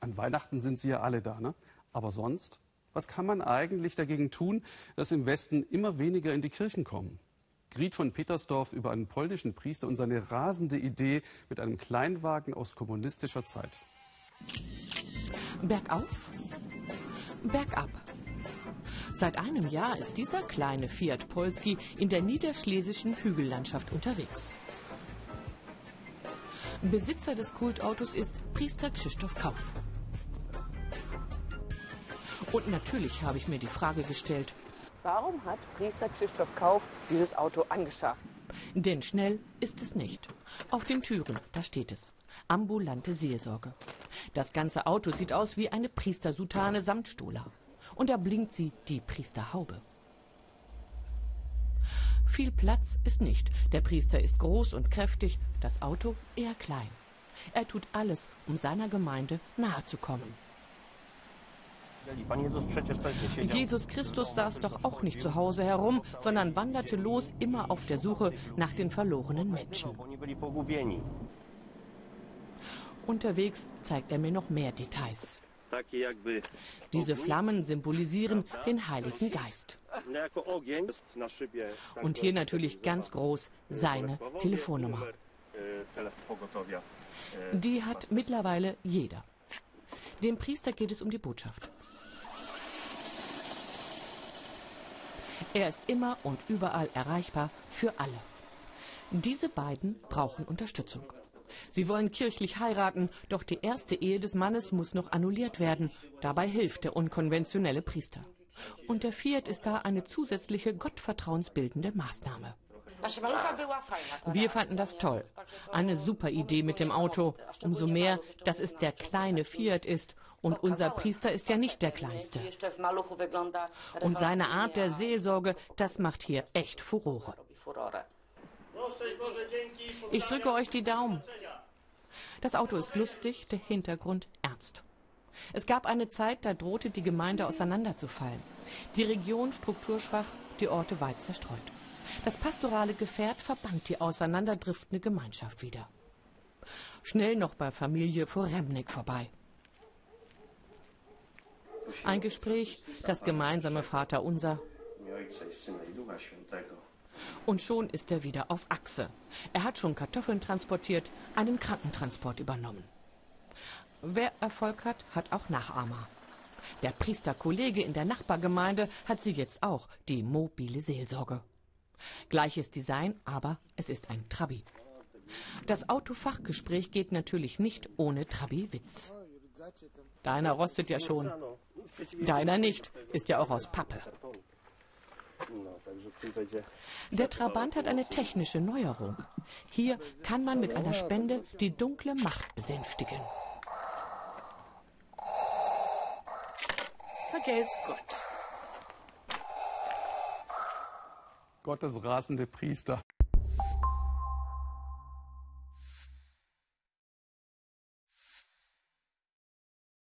An Weihnachten sind sie ja alle da, ne? Aber sonst? Was kann man eigentlich dagegen tun, dass im Westen immer weniger in die Kirchen kommen? Griet von Petersdorf über einen polnischen Priester und seine rasende Idee mit einem Kleinwagen aus kommunistischer Zeit. Bergauf, bergab. Seit einem Jahr ist dieser kleine Fiat Polski in der niederschlesischen Hügellandschaft unterwegs. Besitzer des Kultautos ist Priester Krzysztof Kauf. Und natürlich habe ich mir die Frage gestellt, Warum hat Priester Krzysztof Kauf dieses Auto angeschafft? denn schnell ist es nicht. Auf den Türen, da steht es. Ambulante Seelsorge. Das ganze Auto sieht aus wie eine Priestersutane samt Stola. Und da blinkt sie die Priesterhaube. Viel Platz ist nicht. Der Priester ist groß und kräftig, das Auto eher klein. Er tut alles, um seiner Gemeinde nahe zu kommen. Jesus Christus saß doch auch nicht zu Hause herum, sondern wanderte los, immer auf der Suche nach den verlorenen Menschen. Unterwegs zeigt er mir noch mehr Details. Diese Flammen symbolisieren den Heiligen Geist. Und hier natürlich ganz groß seine Telefonnummer. Die hat mittlerweile jeder. Dem Priester geht es um die Botschaft. Er ist immer und überall erreichbar für alle. Diese beiden brauchen Unterstützung. Sie wollen kirchlich heiraten, doch die erste Ehe des Mannes muss noch annulliert werden. Dabei hilft der unkonventionelle Priester. Und der Fiat ist da eine zusätzliche gottvertrauensbildende Maßnahme. Wir fanden das toll. Eine super Idee mit dem Auto. Umso mehr, dass es der kleine Fiat ist. Und unser Priester ist ja nicht der kleinste. Und seine Art der Seelsorge, das macht hier echt Furore. Ich drücke euch die Daumen. Das Auto ist lustig, der Hintergrund ernst. Es gab eine Zeit, da drohte die Gemeinde auseinanderzufallen. Die Region strukturschwach, die Orte weit zerstreut. Das pastorale Gefährt verband die auseinanderdriftende Gemeinschaft wieder. Schnell noch bei Familie Foremnik vorbei. Ein Gespräch, das gemeinsame Vaterunser. Und schon ist er wieder auf Achse. Er hat schon Kartoffeln transportiert, einen Krankentransport übernommen. Wer Erfolg hat, hat auch Nachahmer. Der Priesterkollege in der Nachbargemeinde hat sie jetzt auch, die mobile Seelsorge. Gleiches Design, aber es ist ein Trabi. Das Autofachgespräch geht natürlich nicht ohne Trabi-Witz. Deiner rostet ja schon. Deiner nicht, ist ja auch aus Pappe. Der Trabant hat eine technische Neuerung. Hier kann man mit einer Spende die dunkle Macht besänftigen. Vergelt's Gott. Gottes rasende Priester.